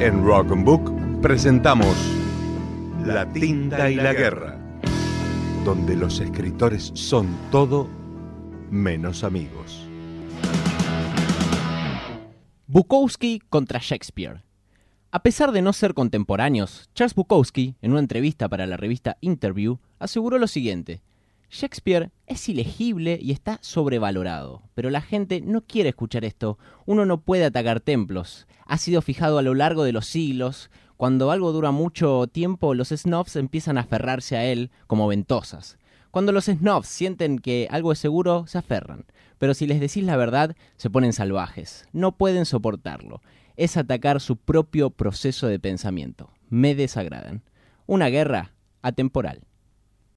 En Rock and Book presentamos La tinta y la guerra, donde los escritores son todo menos amigos. Bukowski contra Shakespeare. A pesar de no ser contemporáneos, Charles Bukowski, en una entrevista para la revista Interview, aseguró lo siguiente. Shakespeare es ilegible y está sobrevalorado, pero la gente no quiere escuchar esto. Uno no puede atacar templos. Ha sido fijado a lo largo de los siglos. Cuando algo dura mucho tiempo, los snobs empiezan a aferrarse a él como ventosas. Cuando los snobs sienten que algo es seguro, se aferran. Pero si les decís la verdad, se ponen salvajes. No pueden soportarlo. Es atacar su propio proceso de pensamiento. Me desagradan. Una guerra atemporal.